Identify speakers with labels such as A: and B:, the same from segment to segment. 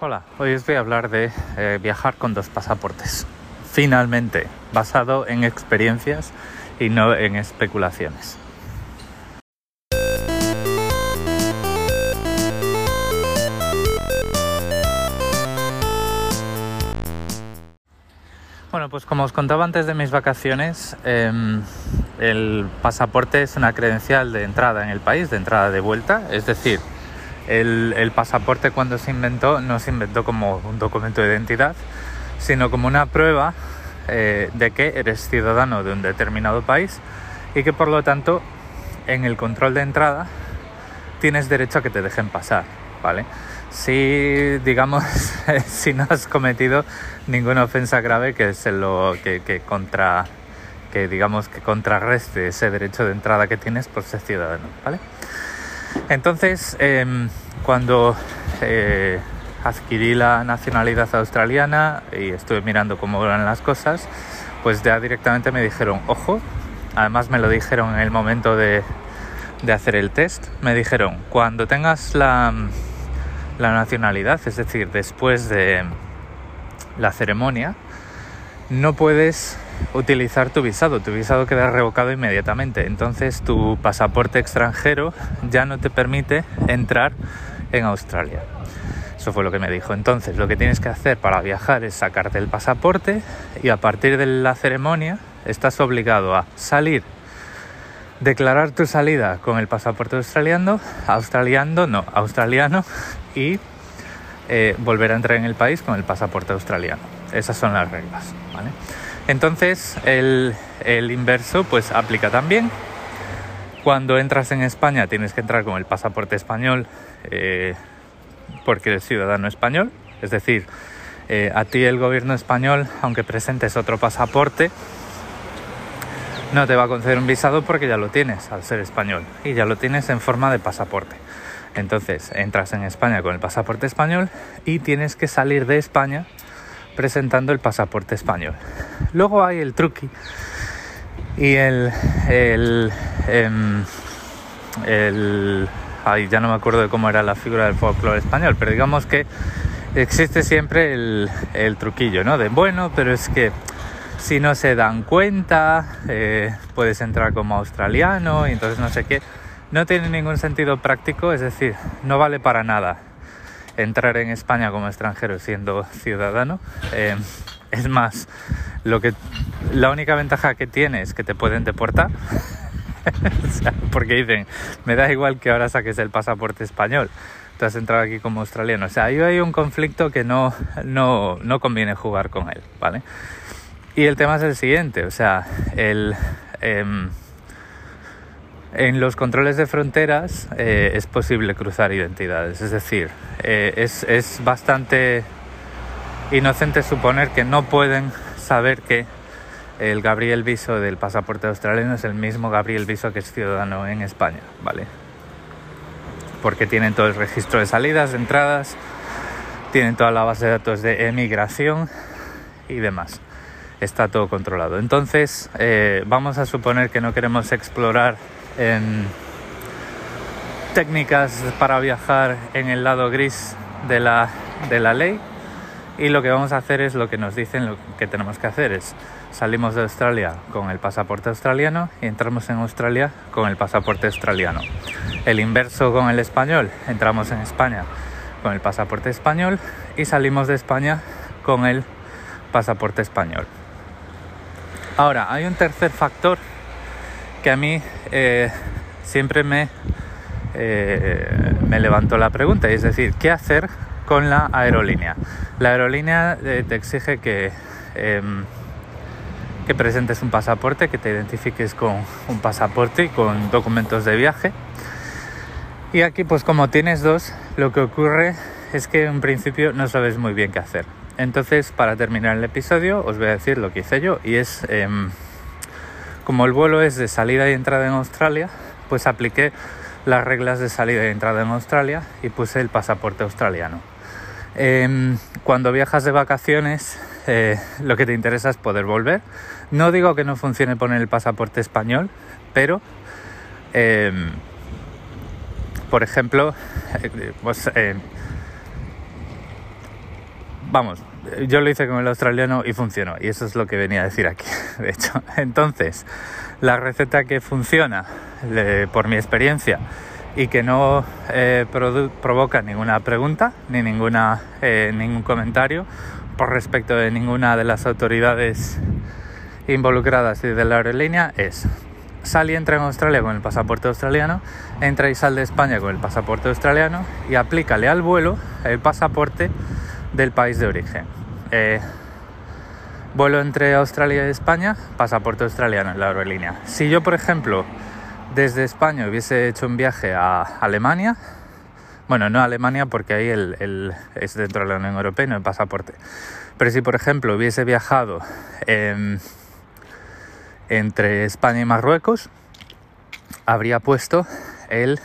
A: Hola, hoy os voy a hablar de eh, viajar con dos pasaportes. Finalmente, basado en experiencias y no en especulaciones. Bueno, pues como os contaba antes de mis vacaciones, em, el pasaporte es una credencial de entrada en el país, de entrada de vuelta, es decir, el, pasaporte cuando se inventó no se inventó como un documento de identidad, sino como una prueba eh, de que eres ciudadano de un determinado país y que por lo tanto en el control de entrada tienes derecho a que te dejen pasar, ¿vale? Si, digamos, si no has cometido ninguna ofensa grave que es lo que, contra que digamos que contrarreste ese derecho de entrada que tienes por ser ciudadano, ¿vale? Entonces, em, cuando eh, adquirí la nacionalidad australiana y estuve mirando cómo eran las cosas, pues ya directamente me dijeron, ojo, además me lo dijeron en el momento de, hacer el test, me dijeron, cuando tengas la, la nacionalidad, es decir, después de la ceremonia, no puedes utilizar tu visado. Tu visado queda revocado inmediatamente. Entonces tu pasaporte extranjero ya no te permite entrar en Australia. Eso fue lo que me dijo. Entonces lo que tienes que hacer para viajar es sacarte el pasaporte y a partir de la ceremonia estás obligado a salir, declarar tu salida con el pasaporte australiano, australiano, no, australiano y eh, volver a entrar en el país con el pasaporte australiano. Esas son las reglas. ¿vale? Entonces el, inverso pues aplica también. Cuando entras en España tienes que entrar con el pasaporte español eh, porque eres ciudadano español. Es decir, eh, a ti el gobierno español, aunque presentes otro pasaporte, no te va a conceder un visado porque ya lo tienes al ser español y ya lo tienes en forma de pasaporte. Entonces entras en España con el pasaporte español y tienes que salir de España presentando el pasaporte español. Luego hay el truqui y el, el, em, el ay, ya no me acuerdo de cómo era la figura del folclore español, pero digamos que existe siempre el, el truquillo, ¿no? De bueno, pero es que si no se dan cuenta, eh, puedes entrar como australiano y entonces no sé qué. No tiene ningún sentido práctico, es decir, no vale para nada entrar en España como extranjero siendo ciudadano. Eh, es más, lo que la única ventaja que tiene es que te pueden deportar. porque dicen, me da igual que ahora saques el pasaporte español. Tú has entrado aquí como australiano. O sea, ahí hay un conflicto que no, no, no conviene jugar con él, ¿vale? Y el tema es el siguiente, o sea, el... Em, en los controles de fronteras eh, es posible cruzar identidades, es decir, eh, es, es, bastante inocente suponer que no pueden saber que el Gabriel Viso del pasaporte australiano es el mismo Gabriel Viso que es ciudadano en España, ¿vale? Porque tienen todo el registro de salidas, de entradas, tienen toda la base de datos de emigración y demás. Está todo controlado. Entonces, eh, vamos a suponer que no queremos explorar en técnicas para viajar en el lado gris de la, de la ley y lo que vamos a hacer es lo que nos dicen lo que tenemos que hacer es salimos de Australia con el pasaporte australiano y entramos en Australia con el pasaporte australiano. El inverso con el español, entramos en España con el pasaporte español y salimos de España con el pasaporte español. Ahora, hay un tercer factor que a mí eh, siempre me, eh, me levantó la pregunta, es decir, ¿qué hacer con la aerolínea? La aerolínea eh, te exige que, em, que presentes un pasaporte, que te identifiques con un pasaporte y con documentos de viaje. Y aquí, pues como tienes dos, lo que ocurre es que en principio no sabes muy bien qué hacer. Entonces, para terminar el episodio, os voy a decir lo que hice yo y es em, como el vuelo es de salida y entrada en Australia, pues apliqué las reglas de salida y entrada en Australia y puse el pasaporte australiano. Em, cuando viajas de vacaciones, eh, lo que te interesa es poder volver. No digo que no funcione poner el pasaporte español, pero, em, por ejemplo, eh, pues, eh, vamos, yo lo hice con el australiano y funcionó. Y eso es lo que venía a decir aquí, de hecho. Entonces, la receta que funciona, por mi experiencia, y que no eh, provoca ninguna pregunta ni ninguna, eh, ningún comentario por respecto de ninguna de las autoridades involucradas y de la aerolínea es sal y entra en Australia con el pasaporte australiano, entra y sal de España con el pasaporte australiano y aplícale al vuelo el pasaporte del país de origen. Eh, vuelo entre Australia y España, pasaporte australiano en la aerolínea. Si yo, por ejemplo, desde España hubiese hecho un viaje a Alemania, bueno, no a Alemania porque ahí el, es dentro de la Unión Europea no el pasaporte. Pero si, por ejemplo, hubiese viajado entre España y Marruecos, habría puesto el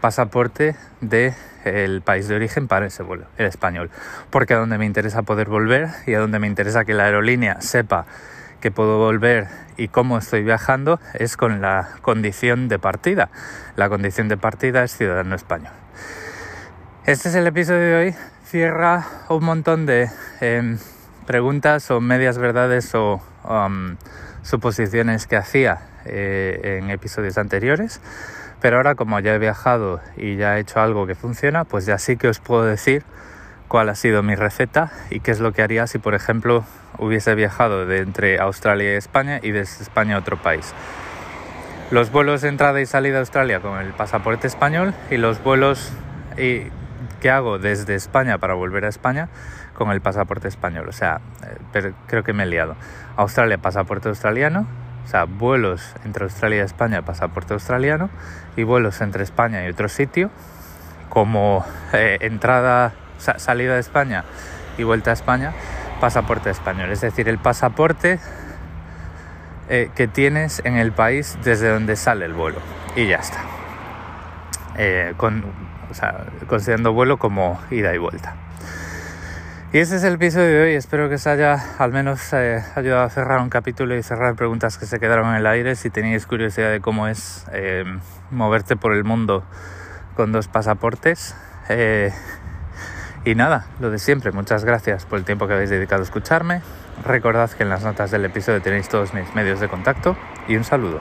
A: pasaporte de el país de origen para ese vuelo, el español, porque a donde me interesa poder volver y a donde me interesa que la aerolínea sepa que puedo volver y cómo estoy viajando es con la condición de partida. La condición de partida es ciudadano español. Este es el episodio de hoy. Cierra un montón de em, preguntas o medias verdades o um, suposiciones que hacía eh, en episodios anteriores. Pero ahora como ya he viajado y ya he hecho algo que funciona, pues ya sí que os puedo decir cuál ha sido mi receta y qué es lo que haría si, por ejemplo, hubiese viajado de entre Australia y España y desde España a otro país. Los vuelos de entrada y salida a Australia con el pasaporte español y los vuelos que hago desde España para volver a España con el pasaporte español. O sea, eh, creo que me he liado. Australia, pasaporte australiano, o sea, vuelos entre Australia y España, pasaporte australiano, y vuelos entre España y otro sitio, como eh, entrada, salida de España y vuelta a España, pasaporte español. Es decir, el pasaporte eh, que tienes en el país desde donde sale el vuelo. Y ya está. Eh, con, considerando vuelo como ida y vuelta. Y ese es el episodio de hoy. Espero que os haya al menos eh, ayudado a cerrar un capítulo y cerrar preguntas que se quedaron en el aire. Si tenéis curiosidad de cómo es eh, moverte por el mundo con dos pasaportes. Eh, y nada, lo de siempre. Muchas gracias por el tiempo que habéis dedicado a escucharme. Recordad que en las notas del episodio tenéis todos mis medios de contacto y un saludo.